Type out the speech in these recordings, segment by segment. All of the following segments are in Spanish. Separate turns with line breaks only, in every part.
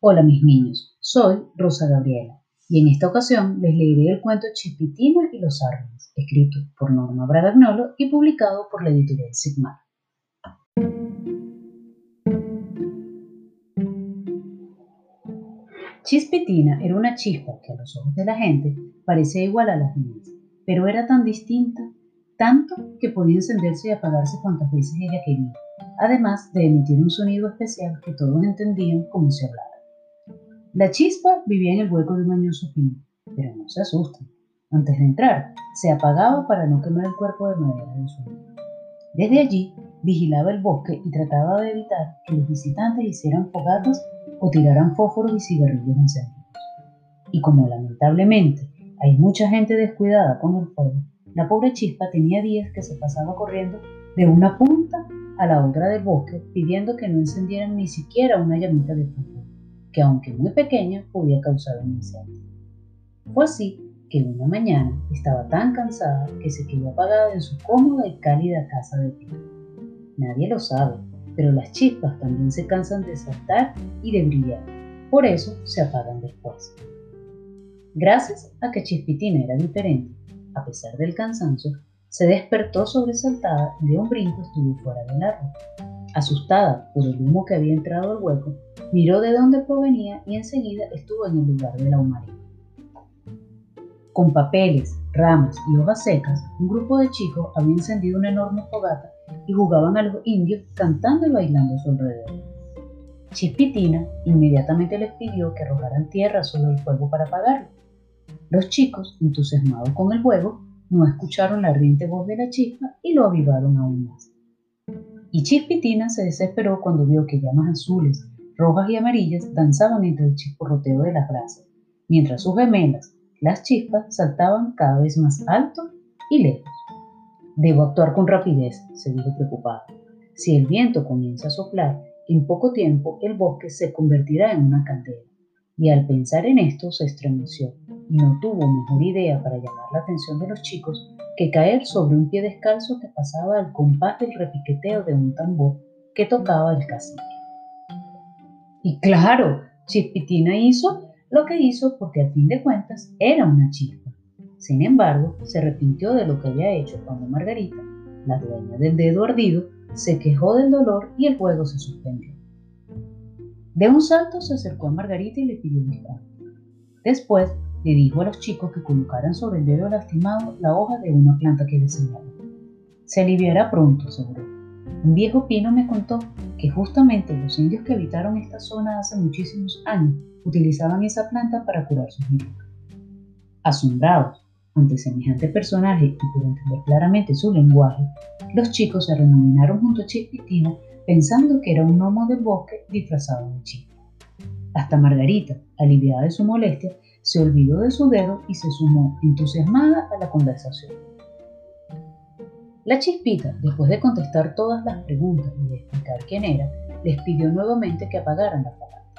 Hola mis niños, soy Rosa Gabriela y en esta ocasión les leeré el cuento Chispitina y los árboles, escrito por Norma Bragagnolo y publicado por la editorial Sigmar. Chispitina era una chispa que a los ojos de la gente parecía igual a las demás, pero era tan distinta, tanto que podía encenderse y apagarse cuantas veces ella quería, además de emitir un sonido especial que todos entendían como si hablara. La chispa vivía en el hueco de un mañoso pino, pero no se asusten. Antes de entrar, se apagaba para no quemar el cuerpo de madera del suelo. Desde allí, vigilaba el bosque y trataba de evitar que los visitantes hicieran fogatas o tiraran fósforos y cigarrillos encendidos. Y como lamentablemente hay mucha gente descuidada con el fuego, la pobre chispa tenía días que se pasaba corriendo de una punta a la otra del bosque pidiendo que no encendieran ni siquiera una llamita de fuego que aunque muy pequeña podía causar un incendio. Fue así que una mañana estaba tan cansada que se quedó apagada en su cómoda y cálida casa de pino. Nadie lo sabe, pero las chispas también se cansan de saltar y de brillar, por eso se apagan después. Gracias a que Chispitina era diferente, a pesar del cansancio, se despertó sobresaltada y de un brinco estuvo fuera del árbol. Asustada por el humo que había entrado al hueco, miró de dónde provenía y enseguida estuvo en el lugar de la humareda. Con papeles, ramas y hojas secas, un grupo de chicos había encendido una enorme fogata y jugaban a los indios cantando y bailando a su alrededor. Chispitina inmediatamente les pidió que arrojaran tierra sobre el fuego para apagarlo. Los chicos, entusiasmados con el juego, no escucharon la ardiente voz de la chispa y lo avivaron aún más. Y Chispitina se desesperó cuando vio que llamas azules, rojas y amarillas danzaban entre el chisporroteo de las brasas, mientras sus gemelas, las chispas, saltaban cada vez más alto y lejos. Debo actuar con rapidez, se dijo preocupado. Si el viento comienza a soplar, en poco tiempo el bosque se convertirá en una caldera. Y al pensar en esto se estremeció y no tuvo mejor idea para llamar la atención de los chicos que caer sobre un pie descalzo que pasaba al compás del repiqueteo de un tambor que tocaba el cacique. Y claro, Chispitina hizo lo que hizo porque al fin de cuentas era una chispa. Sin embargo, se arrepintió de lo que había hecho cuando Margarita, la dueña del dedo ardido, se quejó del dolor y el juego se suspendió. De un salto se acercó a Margarita y le pidió disculpas. Después le dijo a los chicos que colocaran sobre el dedo lastimado la hoja de una planta que le señaló. Se aliviará pronto, seguro. Un viejo pino me contó que justamente los indios que habitaron esta zona hace muchísimos años utilizaban esa planta para curar sus heridas. Asombrados ante semejante personaje y por entender claramente su lenguaje, los chicos se arremolinaron junto a Chispitina pensando que era un gnomo del bosque disfrazado de chico. Hasta Margarita, aliviada de su molestia, se olvidó de su dedo y se sumó entusiasmada a la conversación. La chispita, después de contestar todas las preguntas y de explicar quién era, les pidió nuevamente que apagaran la fogata.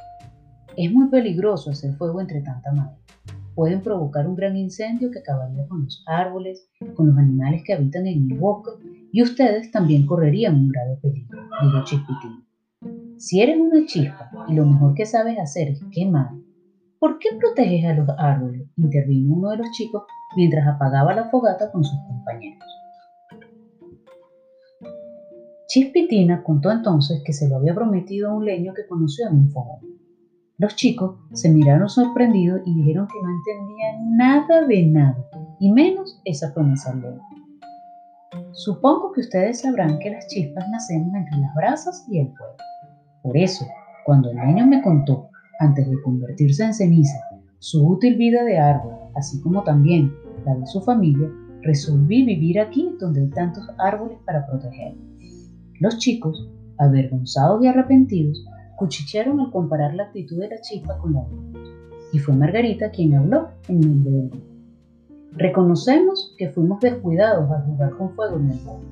Es muy peligroso hacer fuego entre tanta madera. Pueden provocar un gran incendio que acabaría con los árboles, con los animales que habitan en el bosque, y ustedes también correrían un grave peligro, dijo Chispitín. Si eres una chispa y lo mejor que sabes hacer es quemar, ¿por qué proteges a los árboles? intervino uno de los chicos mientras apagaba la fogata con sus compañeros. Chispitina contó entonces que se lo había prometido a un leño que conoció en un fogón. Los chicos se miraron sorprendidos y dijeron que no entendían nada de nada, y menos esa promesa leño. Supongo que ustedes sabrán que las chispas nacemos entre las brasas y el fuego. Por eso, cuando el leño me contó, antes de convertirse en ceniza, su útil vida de árbol, así como también la de su familia, resolví vivir aquí donde hay tantos árboles para proteger. Los chicos, avergonzados y arrepentidos, cuchichearon al comparar la actitud de la chispa con la de Y fue Margarita quien habló en nombre del grupo. Reconocemos que fuimos descuidados al jugar con fuego en el bosque.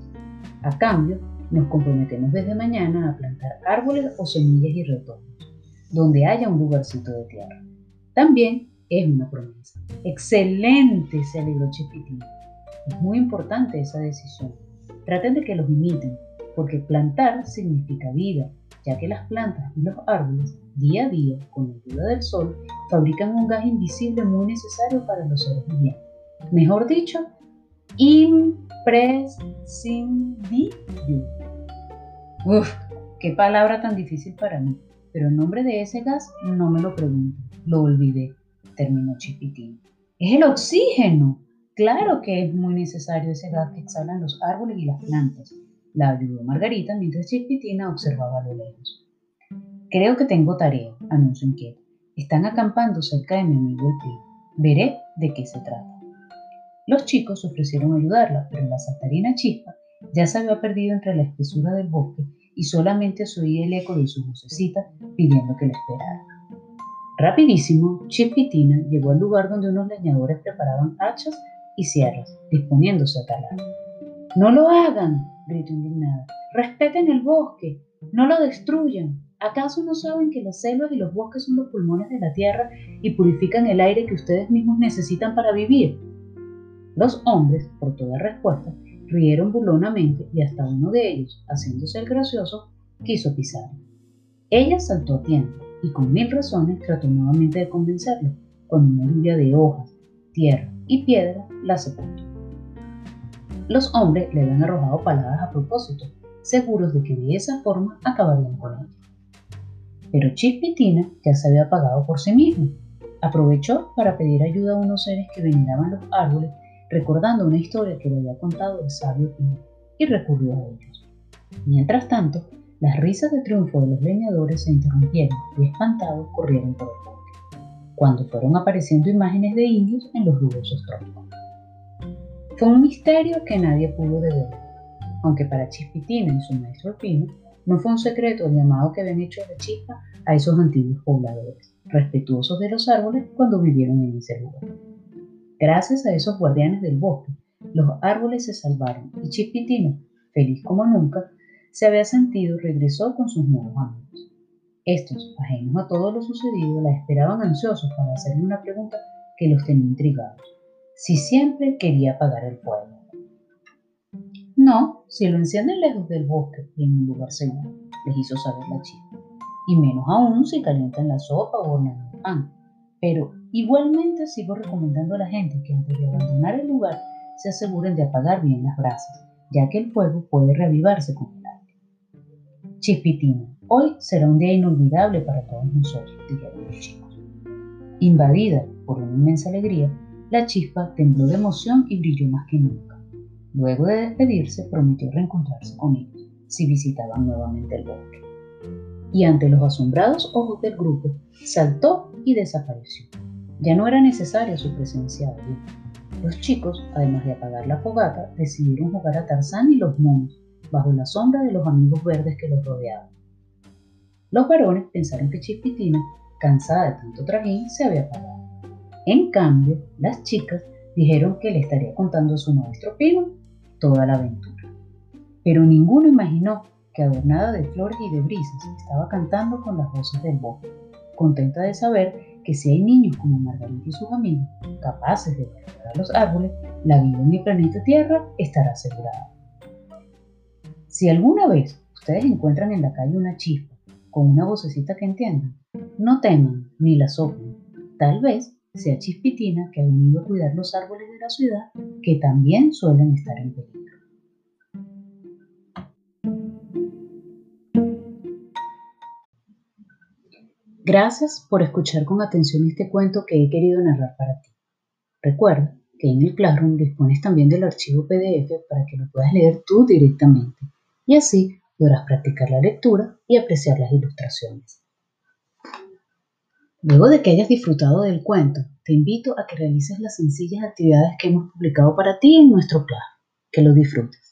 A cambio, nos comprometemos desde mañana a plantar árboles o semillas y retornos, donde haya un lugarcito de tierra. También es una promesa. Excelente, se alegró Chispitín. Es muy importante esa decisión. Traten de que los imiten porque plantar significa vida, ya que las plantas y los árboles día a día, con la ayuda del sol, fabrican un gas invisible muy necesario para los seres vivientes. Mejor dicho, imprescindible. Uf, qué palabra tan difícil para mí. Pero el nombre de ese gas no me lo pregunto. Lo olvidé, terminó Chipitín. Es el oxígeno. Claro que es muy necesario ese gas que exhalan los árboles y las plantas. La ayudó Margarita mientras Chispitina observaba a lo lejos. Creo que tengo tarea, anunció inquieto. Están acampando cerca de mi amigo el. Veré de qué se trata. Los chicos ofrecieron ayudarla, pero la saltarina chispa ya se había perdido entre la espesura del bosque y solamente se oía el eco de su vocecita pidiendo que la esperara. Rapidísimo, Chispitina llegó al lugar donde unos leñadores preparaban hachas y sierras, disponiéndose a talar. ¡No lo hagan! Gritó indignada. ¡Respeten el bosque! ¡No lo destruyan! ¿Acaso no saben que las selvas y los bosques son los pulmones de la tierra y purifican el aire que ustedes mismos necesitan para vivir? Los hombres, por toda respuesta, rieron burlonamente y hasta uno de ellos, haciéndose el gracioso, quiso pisar. Ella saltó a tiempo y con mil razones trató nuevamente de convencerlo, cuando una lluvia de hojas, tierra y piedra la sepultó. Los hombres le habían arrojado paladas a propósito, seguros de que de esa forma acabarían con ella. Pero Chispitina ya se había apagado por sí mismo. Aprovechó para pedir ayuda a unos seres que veneraban los árboles, recordando una historia que le había contado el sabio Pino, y recurrió a ellos. Mientras tanto, las risas de triunfo de los leñadores se interrumpieron y espantados corrieron por el bosque, cuando fueron apareciendo imágenes de indios en los rugosos troncos. Fue un misterio que nadie pudo develar, aunque para Chispitina y su maestro Pino no fue un secreto el llamado que habían hecho de chispa a esos antiguos pobladores, respetuosos de los árboles cuando vivieron en ese lugar. Gracias a esos guardianes del bosque, los árboles se salvaron y Chispitino, feliz como nunca, se había sentido regresó con sus nuevos amigos. Estos, ajenos a todo lo sucedido, la esperaban ansiosos para hacerle una pregunta que los tenía intrigados. Si siempre quería apagar el fuego. No, si lo encienden lejos del bosque y en un lugar seguro, les hizo saber la chica. Y menos aún si calientan la sopa o hornean el pan. Pero igualmente sigo recomendando a la gente que antes de abandonar el lugar se aseguren de apagar bien las brasas, ya que el fuego puede reavivarse con el aire. Chispitina, hoy será un día inolvidable para todos nosotros, dijeron los chicos. Invadida por una inmensa alegría, la chispa tembló de emoción y brilló más que nunca. Luego de despedirse, prometió reencontrarse con ellos si visitaban nuevamente el bosque. Y ante los asombrados ojos del grupo, saltó y desapareció. Ya no era necesaria su presencia allí. Los chicos, además de apagar la fogata, decidieron jugar a Tarzán y los monos, bajo la sombra de los amigos verdes que los rodeaban. Los varones pensaron que Chispitina, cansada de tanto trajín, se había apagado. En cambio, las chicas dijeron que le estaría contando a su maestro Pino toda la aventura. Pero ninguno imaginó que adornada de flores y de brisas estaba cantando con las voces del bosque, contenta de saber que si hay niños como Margarita y sus amigos capaces de valorar los árboles, la vida en el planeta Tierra estará asegurada. Si alguna vez ustedes encuentran en la calle una chispa con una vocecita que entiendan, no teman ni la soplen. Tal vez sea Chispitina que ha venido a cuidar los árboles de la ciudad que también suelen estar en peligro. Gracias por escuchar con atención este cuento que he querido narrar para ti. Recuerda que en el Classroom dispones también del archivo PDF para que lo puedas leer tú directamente y así podrás practicar la lectura y apreciar las ilustraciones. Luego de que hayas disfrutado del cuento, te invito a que realices las sencillas actividades que hemos publicado para ti en nuestro plan. Que lo disfrutes.